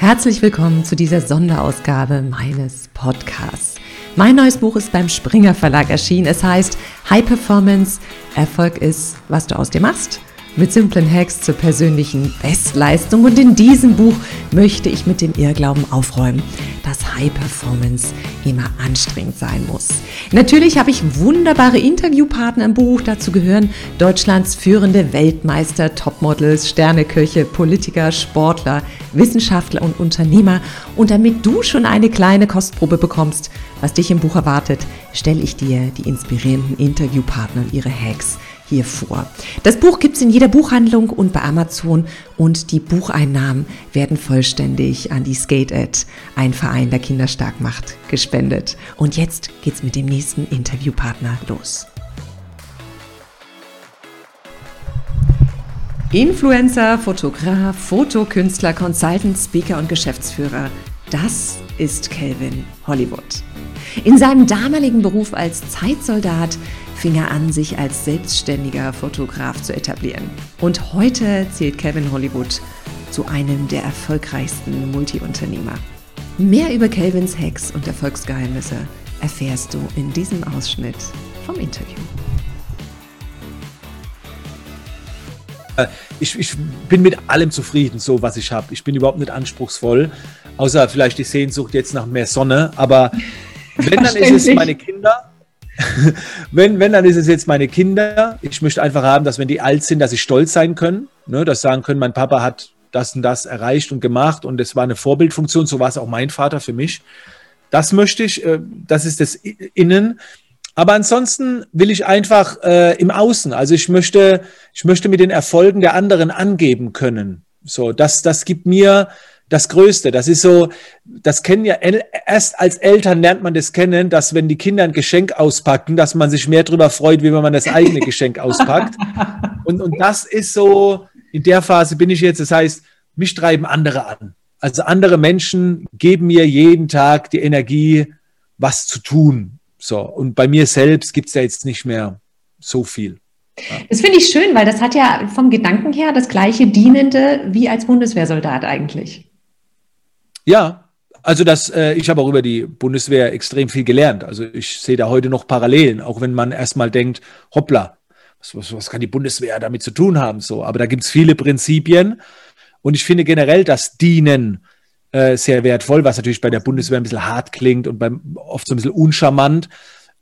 Herzlich willkommen zu dieser Sonderausgabe meines Podcasts. Mein neues Buch ist beim Springer Verlag erschienen. Es heißt High Performance. Erfolg ist, was du aus dir machst mit simplen Hacks zur persönlichen Bestleistung. Und in diesem Buch möchte ich mit dem Irrglauben aufräumen, dass High Performance immer anstrengend sein muss. Natürlich habe ich wunderbare Interviewpartner im Buch. Dazu gehören Deutschlands führende Weltmeister, Topmodels, Sterneköche, Politiker, Sportler, Wissenschaftler und Unternehmer. Und damit du schon eine kleine Kostprobe bekommst, was dich im Buch erwartet, stelle ich dir die inspirierenden Interviewpartner und ihre Hacks hier vor. Das Buch gibt es in jeder Buchhandlung und bei Amazon und die Bucheinnahmen werden vollständig an die Skate Ed, ein Verein, der Kinder stark macht, gespendet. Und jetzt geht's mit dem nächsten Interviewpartner los. Influencer, Fotograf, Fotokünstler, Consultant, Speaker und Geschäftsführer. Das ist Calvin Hollywood. In seinem damaligen Beruf als Zeitsoldat fing er an, sich als selbstständiger Fotograf zu etablieren. Und heute zählt Kevin Hollywood zu einem der erfolgreichsten Multiunternehmer. Mehr über Calvins Hacks und Erfolgsgeheimnisse erfährst du in diesem Ausschnitt vom Interview. Äh, ich, ich, bin mit allem zufrieden, so was ich habe. Ich bin überhaupt nicht anspruchsvoll, außer vielleicht die Sehnsucht jetzt nach mehr Sonne. Aber wenn, dann ist es meine Kinder wenn, wenn, dann ist es jetzt meine Kinder. Ich möchte einfach haben, dass wenn die alt sind, dass sie stolz sein können, ne, dass sagen können, mein Papa hat das und das erreicht und gemacht und es war eine Vorbildfunktion, so war es auch mein Vater für mich. Das möchte ich, äh, das ist das Innen. Aber ansonsten will ich einfach äh, im Außen, also ich möchte, ich möchte mit den Erfolgen der anderen angeben können. So, das, das gibt mir das Größte. Das ist so, das kennen ja, erst als Eltern lernt man das kennen, dass wenn die Kinder ein Geschenk auspacken, dass man sich mehr darüber freut, wie wenn man das eigene Geschenk auspackt. Und, und das ist so, in der Phase bin ich jetzt, das heißt, mich treiben andere an. Also andere Menschen geben mir jeden Tag die Energie, was zu tun. So. Und bei mir selbst gibt es ja jetzt nicht mehr so viel. Das finde ich schön, weil das hat ja vom Gedanken her das gleiche Dienende wie als Bundeswehrsoldat eigentlich. Ja, also das, äh, ich habe auch über die Bundeswehr extrem viel gelernt. Also ich sehe da heute noch Parallelen, auch wenn man erstmal denkt, hoppla, was, was, was kann die Bundeswehr damit zu tun haben? So, aber da gibt es viele Prinzipien und ich finde generell das Dienen äh, sehr wertvoll, was natürlich bei der Bundeswehr ein bisschen hart klingt und beim, oft so ein bisschen uncharmant.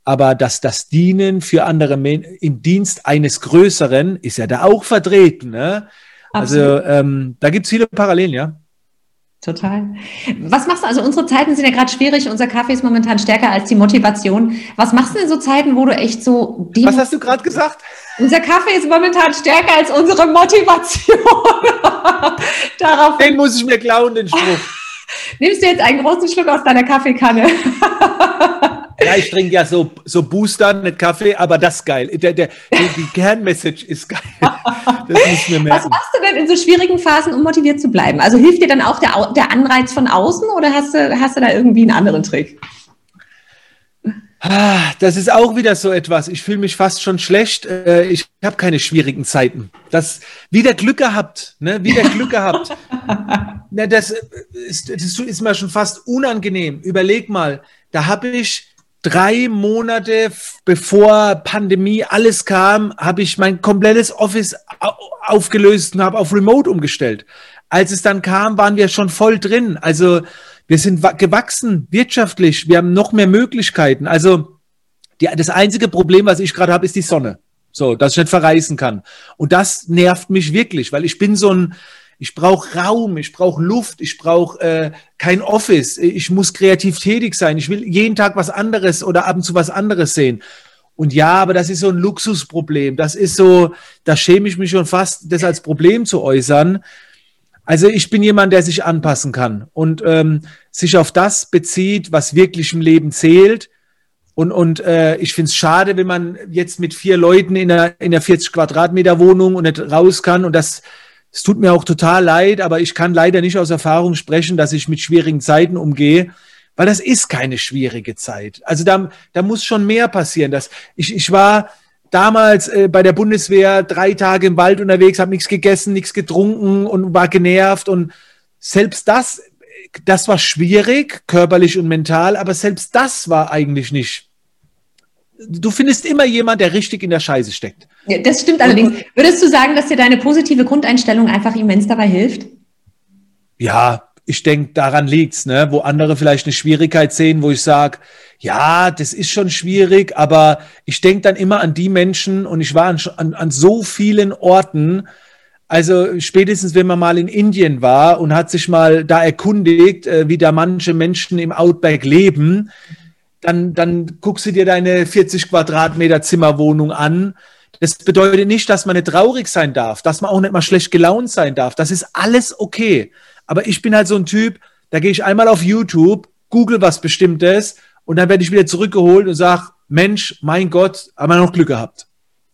Aber dass das Dienen für andere Menschen im Dienst eines Größeren ist ja da auch vertreten. Ne? Also ähm, da gibt es viele Parallelen, ja. Total. Was machst du? Also unsere Zeiten sind ja gerade schwierig. Unser Kaffee ist momentan stärker als die Motivation. Was machst du in so Zeiten, wo du echt so... Was hast du gerade gesagt? Unser Kaffee ist momentan stärker als unsere Motivation. Darauf den muss ich mir klauen, den Spruch. Nimmst du jetzt einen großen Schluck aus deiner Kaffeekanne? Ja, ich trinke ja so, so Booster, nicht Kaffee, aber das ist geil. Der, der, die, die Kernmessage ist geil. Das muss mir merken. Was machst du denn in so schwierigen Phasen, um motiviert zu bleiben? Also hilft dir dann auch der, der Anreiz von außen oder hast du, hast du da irgendwie einen anderen Trick? Ah, das ist auch wieder so etwas. Ich fühle mich fast schon schlecht. Äh, ich habe keine schwierigen Zeiten. Das wieder Glück gehabt, ne? Wieder Glück gehabt. Na, das, ist, das ist mir schon fast unangenehm. Überleg mal, da habe ich drei Monate bevor Pandemie alles kam, habe ich mein komplettes Office aufgelöst und habe auf Remote umgestellt. Als es dann kam, waren wir schon voll drin. Also wir sind gewachsen wirtschaftlich. Wir haben noch mehr Möglichkeiten. Also die, das einzige Problem, was ich gerade habe, ist die Sonne. So, dass ich nicht verreisen kann. Und das nervt mich wirklich, weil ich bin so ein, ich brauche Raum, ich brauche Luft, ich brauche äh, kein Office, ich muss kreativ tätig sein, ich will jeden Tag was anderes oder ab und zu was anderes sehen. Und ja, aber das ist so ein Luxusproblem. Das ist so, da schäme ich mich schon fast, das als Problem zu äußern. Also ich bin jemand, der sich anpassen kann und ähm, sich auf das bezieht, was wirklich im Leben zählt. Und, und äh, ich finde es schade, wenn man jetzt mit vier Leuten in einer, in einer 40 Quadratmeter Wohnung und nicht raus kann und das es tut mir auch total leid, aber ich kann leider nicht aus Erfahrung sprechen, dass ich mit schwierigen Zeiten umgehe, weil das ist keine schwierige Zeit. Also da, da muss schon mehr passieren. Dass ich, ich war damals äh, bei der Bundeswehr drei Tage im Wald unterwegs, habe nichts gegessen, nichts getrunken und war genervt und selbst das das war schwierig, körperlich und mental, aber selbst das war eigentlich nicht. Du findest immer jemand, der richtig in der Scheiße steckt. Ja, das stimmt allerdings. Würdest du sagen, dass dir deine positive Grundeinstellung einfach immens dabei hilft? Ja, ich denke, daran liegt's, ne? wo andere vielleicht eine Schwierigkeit sehen, wo ich sage, ja, das ist schon schwierig, aber ich denke dann immer an die Menschen und ich war an, an, an so vielen Orten, also spätestens, wenn man mal in Indien war und hat sich mal da erkundigt, äh, wie da manche Menschen im Outback leben, dann, dann guckst du dir deine 40 Quadratmeter Zimmerwohnung an. Das bedeutet nicht, dass man nicht traurig sein darf, dass man auch nicht mal schlecht gelaunt sein darf. Das ist alles okay. Aber ich bin halt so ein Typ, da gehe ich einmal auf YouTube, google was Bestimmtes und dann werde ich wieder zurückgeholt und sage, Mensch, mein Gott, haben wir noch Glück gehabt.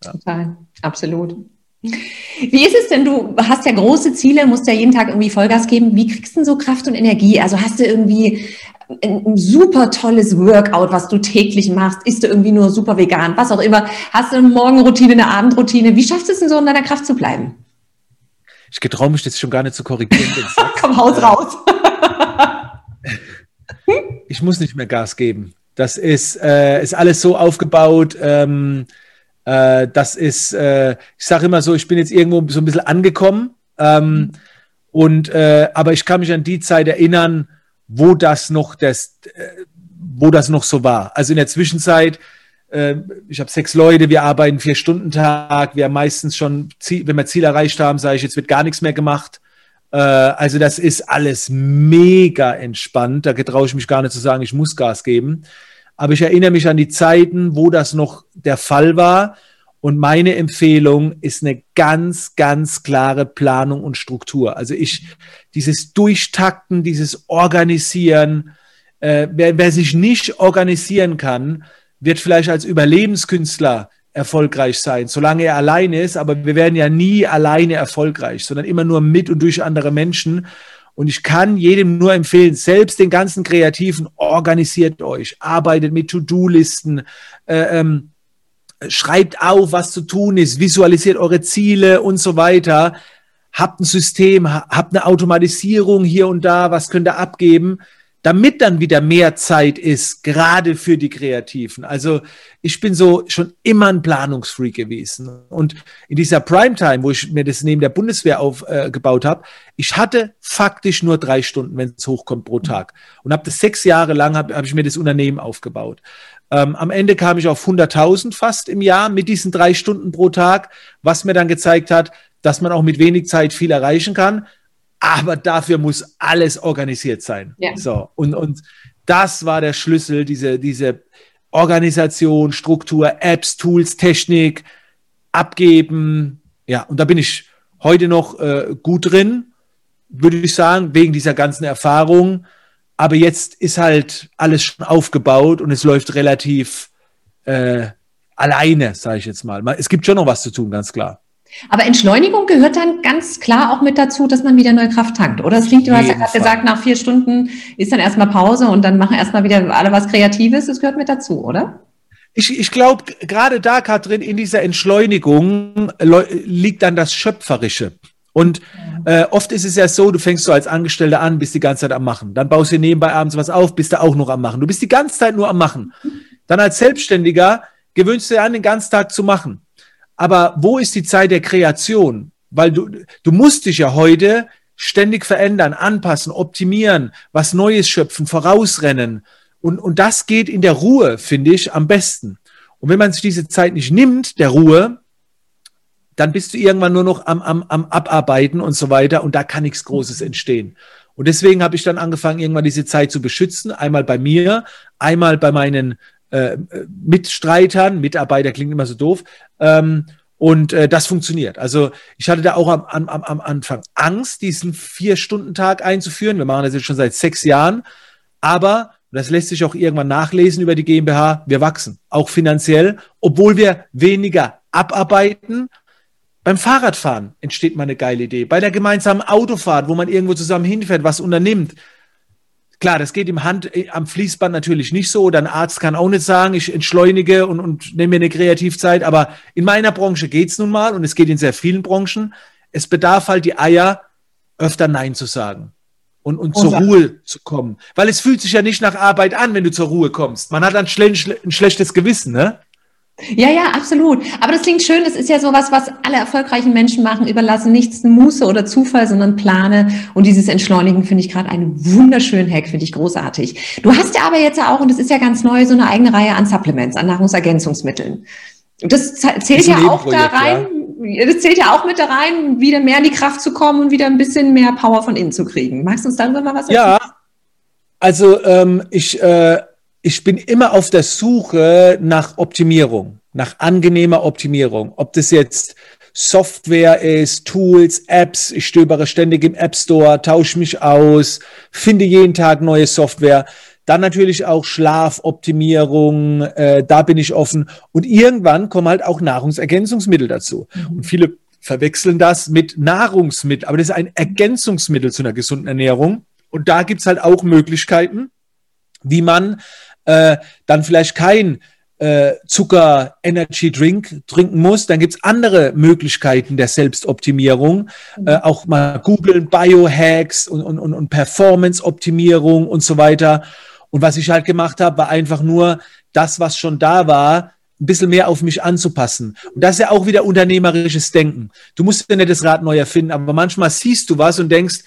Ja. Total, absolut. Wie ist es denn? Du hast ja große Ziele, musst ja jeden Tag irgendwie Vollgas geben. Wie kriegst du denn so Kraft und Energie? Also hast du irgendwie ein super tolles Workout, was du täglich machst? Isst du irgendwie nur super vegan? Was auch immer. Hast du eine Morgenroutine, eine Abendroutine? Wie schaffst du es denn so in deiner Kraft zu bleiben? Ich getraue mich jetzt schon gar nicht zu korrigieren. Komm, haus raus. ich muss nicht mehr Gas geben. Das ist, äh, ist alles so aufgebaut. Ähm, äh, das ist, äh, ich sage immer so, ich bin jetzt irgendwo so ein bisschen angekommen. Ähm, und, äh, aber ich kann mich an die Zeit erinnern, wo das noch das, äh, wo das noch so war. Also in der Zwischenzeit äh, ich habe sechs Leute, wir arbeiten vier Stunden Tag, wir haben meistens schon, wenn wir Ziel erreicht haben, sage ich, jetzt wird gar nichts mehr gemacht. Äh, also das ist alles mega entspannt. Da getraue ich mich gar nicht zu sagen, ich muss Gas geben. Aber ich erinnere mich an die Zeiten, wo das noch der Fall war. Und meine Empfehlung ist eine ganz, ganz klare Planung und Struktur. Also ich, dieses Durchtakten, dieses Organisieren, äh, wer, wer sich nicht organisieren kann, wird vielleicht als Überlebenskünstler erfolgreich sein, solange er alleine ist, aber wir werden ja nie alleine erfolgreich, sondern immer nur mit und durch andere Menschen. Und ich kann jedem nur empfehlen, selbst den ganzen Kreativen, organisiert euch, arbeitet mit To-Do-Listen, äh, ähm, schreibt auf, was zu tun ist, visualisiert eure Ziele und so weiter. Habt ein System, habt eine Automatisierung hier und da, was könnt ihr abgeben damit dann wieder mehr Zeit ist, gerade für die Kreativen. Also ich bin so schon immer ein Planungsfreak gewesen. Und in dieser Primetime, wo ich mir das neben der Bundeswehr aufgebaut äh, habe, ich hatte faktisch nur drei Stunden, wenn es hochkommt, pro Tag. Und habe das sechs Jahre lang, habe hab ich mir das Unternehmen aufgebaut. Ähm, am Ende kam ich auf 100.000 fast im Jahr mit diesen drei Stunden pro Tag, was mir dann gezeigt hat, dass man auch mit wenig Zeit viel erreichen kann aber dafür muss alles organisiert sein. Ja. So, und, und das war der Schlüssel, diese, diese Organisation, Struktur, Apps, Tools, Technik, abgeben. Ja, und da bin ich heute noch äh, gut drin, würde ich sagen, wegen dieser ganzen Erfahrung. Aber jetzt ist halt alles schon aufgebaut und es läuft relativ äh, alleine, sage ich jetzt mal. Es gibt schon noch was zu tun, ganz klar. Aber Entschleunigung gehört dann ganz klar auch mit dazu, dass man wieder neue Kraft tankt. Oder es liegt, du hast ja gerade gesagt, nach vier Stunden ist dann erstmal Pause und dann machen erstmal wieder alle was Kreatives. Das gehört mit dazu, oder? Ich, ich glaube, gerade da, Katrin, in dieser Entschleunigung liegt dann das Schöpferische. Und äh, oft ist es ja so, du fängst so als Angestellter an, bist die ganze Zeit am Machen. Dann baust du nebenbei abends was auf, bist du auch noch am Machen. Du bist die ganze Zeit nur am Machen. Dann als Selbstständiger gewöhnst du dir an, den ganzen Tag zu machen. Aber wo ist die Zeit der Kreation? Weil du, du musst dich ja heute ständig verändern, anpassen, optimieren, was Neues schöpfen, vorausrennen. Und, und das geht in der Ruhe, finde ich, am besten. Und wenn man sich diese Zeit nicht nimmt, der Ruhe, dann bist du irgendwann nur noch am, am, am Abarbeiten und so weiter und da kann nichts Großes entstehen. Und deswegen habe ich dann angefangen, irgendwann diese Zeit zu beschützen, einmal bei mir, einmal bei meinen äh, Mitstreitern, Mitarbeiter klingt immer so doof. Ähm, und äh, das funktioniert. Also ich hatte da auch am, am, am Anfang Angst, diesen Vier-Stunden-Tag einzuführen. Wir machen das jetzt schon seit sechs Jahren. Aber, das lässt sich auch irgendwann nachlesen über die GmbH, wir wachsen, auch finanziell, obwohl wir weniger abarbeiten. Beim Fahrradfahren entsteht mal eine geile Idee. Bei der gemeinsamen Autofahrt, wo man irgendwo zusammen hinfährt, was unternimmt, Klar, das geht im Hand, äh, am Fließband natürlich nicht so. Oder ein Arzt kann auch nicht sagen, ich entschleunige und, und nehme mir eine Kreativzeit. Aber in meiner Branche geht's nun mal und es geht in sehr vielen Branchen. Es bedarf halt die Eier, öfter Nein zu sagen. und, und zur Ruhe zu kommen. Weil es fühlt sich ja nicht nach Arbeit an, wenn du zur Ruhe kommst. Man hat dann schle ein schlechtes Gewissen, ne? Ja, ja, absolut. Aber das klingt schön. Das ist ja sowas, was alle erfolgreichen Menschen machen. Überlassen nichts Muße oder Zufall, sondern plane. Und dieses Entschleunigen finde ich gerade einen wunderschönen Hack, finde ich großartig. Du hast ja aber jetzt auch, und das ist ja ganz neu, so eine eigene Reihe an Supplements, an Nahrungsergänzungsmitteln. Das zählt ja auch da rein. Ja. Das zählt ja auch mit da rein, wieder mehr in die Kraft zu kommen und wieder ein bisschen mehr Power von innen zu kriegen. Magst du uns darüber mal was erzählen? Ja, also ähm, ich äh, ich bin immer auf der Suche nach Optimierung, nach angenehmer Optimierung. Ob das jetzt Software ist, Tools, Apps. Ich stöbere ständig im App Store, tausche mich aus, finde jeden Tag neue Software. Dann natürlich auch Schlafoptimierung, äh, da bin ich offen. Und irgendwann kommen halt auch Nahrungsergänzungsmittel dazu. Mhm. Und viele verwechseln das mit Nahrungsmittel, aber das ist ein Ergänzungsmittel zu einer gesunden Ernährung. Und da gibt's halt auch Möglichkeiten, wie man äh, dann vielleicht kein äh, Zucker Energy Drink trinken muss, dann gibt's andere Möglichkeiten der Selbstoptimierung. Mhm. Äh, auch mal googeln, Biohacks und, und, und Performance-Optimierung und so weiter. Und was ich halt gemacht habe, war einfach nur das, was schon da war, ein bisschen mehr auf mich anzupassen. Und das ist ja auch wieder unternehmerisches Denken. Du musst ja nicht das Rad neu erfinden, aber manchmal siehst du was und denkst,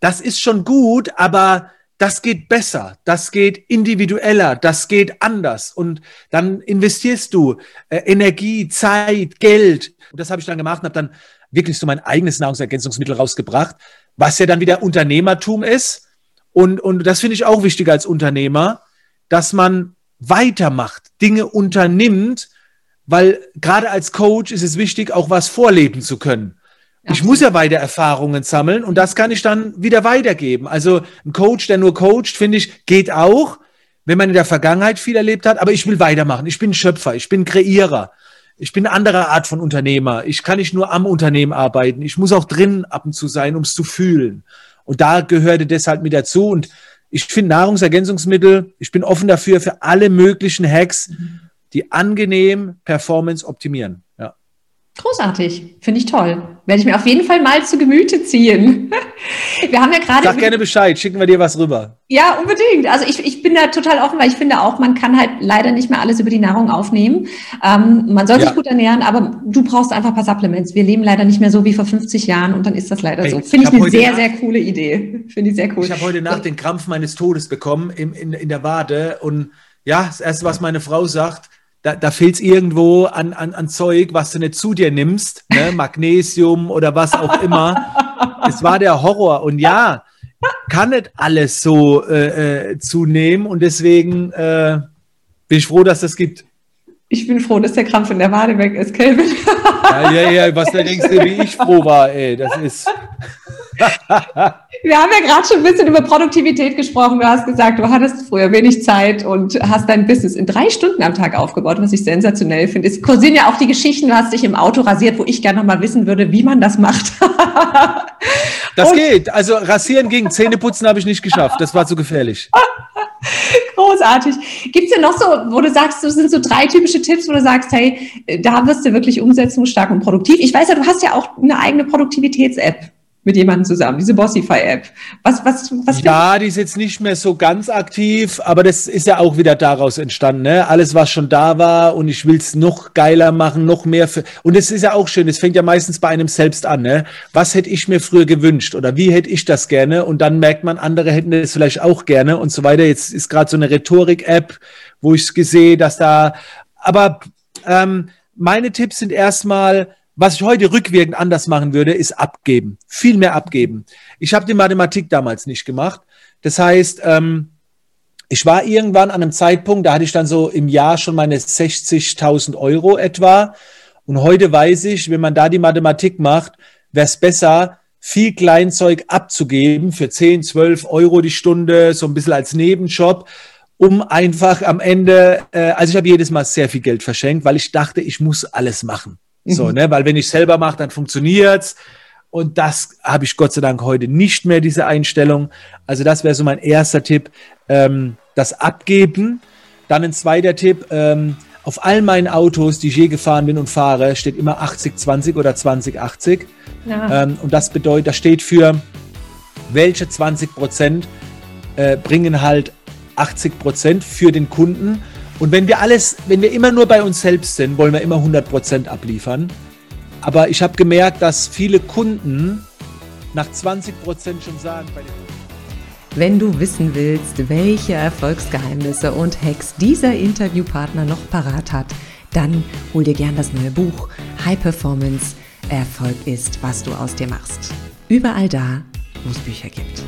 das ist schon gut, aber das geht besser, das geht individueller, das geht anders. Und dann investierst du äh, Energie, Zeit, Geld. Und das habe ich dann gemacht und habe dann wirklich so mein eigenes Nahrungsergänzungsmittel rausgebracht, was ja dann wieder Unternehmertum ist. Und, und das finde ich auch wichtig als Unternehmer, dass man weitermacht, Dinge unternimmt, weil gerade als Coach ist es wichtig, auch was vorleben zu können. Ich muss ja weiter Erfahrungen sammeln und das kann ich dann wieder weitergeben. Also ein Coach, der nur coacht, finde ich, geht auch, wenn man in der Vergangenheit viel erlebt hat, aber ich will weitermachen. Ich bin Schöpfer, ich bin Kreierer. Ich bin eine andere Art von Unternehmer. Ich kann nicht nur am Unternehmen arbeiten. Ich muss auch drin ab und zu sein, um es zu fühlen. Und da gehörte das halt mit dazu. Und ich finde Nahrungsergänzungsmittel, ich bin offen dafür, für alle möglichen Hacks, die angenehm Performance optimieren. Großartig, finde ich toll. Werde ich mir auf jeden Fall mal zu Gemüte ziehen. Wir haben ja gerade. Sag gerne Bescheid, schicken wir dir was rüber. Ja, unbedingt. Also ich, ich bin da total offen, weil ich finde auch, man kann halt leider nicht mehr alles über die Nahrung aufnehmen. Ähm, man soll sich ja. gut ernähren, aber du brauchst einfach ein paar Supplements. Wir leben leider nicht mehr so wie vor 50 Jahren und dann ist das leider hey, so. Finde ich, ich eine sehr, sehr coole Idee. Finde ich sehr cool. Ich habe heute Nacht den Krampf meines Todes bekommen im, in, in der Wade und ja, das erste, was meine Frau sagt, da, da fehlt es irgendwo an, an, an Zeug, was du nicht zu dir nimmst, ne? Magnesium oder was auch immer. es war der Horror. Und ja, kann nicht alles so äh, äh, zunehmen und deswegen äh, bin ich froh, dass das gibt. Ich bin froh, dass der Krampf in der Wade weg ist, Kelvin. ja, ja, ja, was da denkst du, wie ich froh war, ey, das ist. Wir haben ja gerade schon ein bisschen über Produktivität gesprochen. Du hast gesagt, du hattest früher wenig Zeit und hast dein Business in drei Stunden am Tag aufgebaut, was ich sensationell finde. Es kursieren ja auch die Geschichten, du hast dich im Auto rasiert, wo ich gerne noch mal wissen würde, wie man das macht. das und geht. Also rasieren ging, Zähneputzen habe ich nicht geschafft. Das war zu gefährlich. Großartig. Gibt es denn noch so, wo du sagst, das sind so drei typische Tipps, wo du sagst, hey, da wirst du wirklich umsetzungsstark und produktiv. Ich weiß ja, du hast ja auch eine eigene Produktivitäts-App mit jemandem zusammen, diese Bossify-App. Was, was, was? Ja, die ist jetzt nicht mehr so ganz aktiv, aber das ist ja auch wieder daraus entstanden. Ne? Alles, was schon da war und ich will es noch geiler machen, noch mehr. Für, und es ist ja auch schön, es fängt ja meistens bei einem selbst an. Ne? Was hätte ich mir früher gewünscht oder wie hätte ich das gerne? Und dann merkt man, andere hätten es vielleicht auch gerne und so weiter. Jetzt ist gerade so eine Rhetorik-App, wo ich sehe, dass da, aber ähm, meine Tipps sind erstmal, was ich heute rückwirkend anders machen würde, ist abgeben. Viel mehr abgeben. Ich habe die Mathematik damals nicht gemacht. Das heißt, ähm, ich war irgendwann an einem Zeitpunkt, da hatte ich dann so im Jahr schon meine 60.000 Euro etwa. Und heute weiß ich, wenn man da die Mathematik macht, wäre es besser, viel Kleinzeug abzugeben für 10, 12 Euro die Stunde, so ein bisschen als Nebenjob, um einfach am Ende, äh, also ich habe jedes Mal sehr viel Geld verschenkt, weil ich dachte, ich muss alles machen. So, mhm. ne, weil wenn ich selber mache, dann funktioniert's. Und das habe ich Gott sei Dank heute nicht mehr, diese Einstellung. Also das wäre so mein erster Tipp, ähm, das Abgeben. Dann ein zweiter Tipp, ähm, auf all meinen Autos, die ich je gefahren bin und fahre, steht immer 80-20 oder 20-80. Ja. Ähm, und das bedeutet, das steht für welche 20 Prozent äh, bringen halt 80 Prozent für den Kunden. Und wenn wir alles, wenn wir immer nur bei uns selbst sind, wollen wir immer 100 Prozent abliefern. Aber ich habe gemerkt, dass viele Kunden nach 20 Prozent schon sagen, wenn du wissen willst, welche Erfolgsgeheimnisse und Hacks dieser Interviewpartner noch parat hat, dann hol dir gern das neue Buch High Performance Erfolg ist, was du aus dir machst. Überall da, wo es Bücher gibt.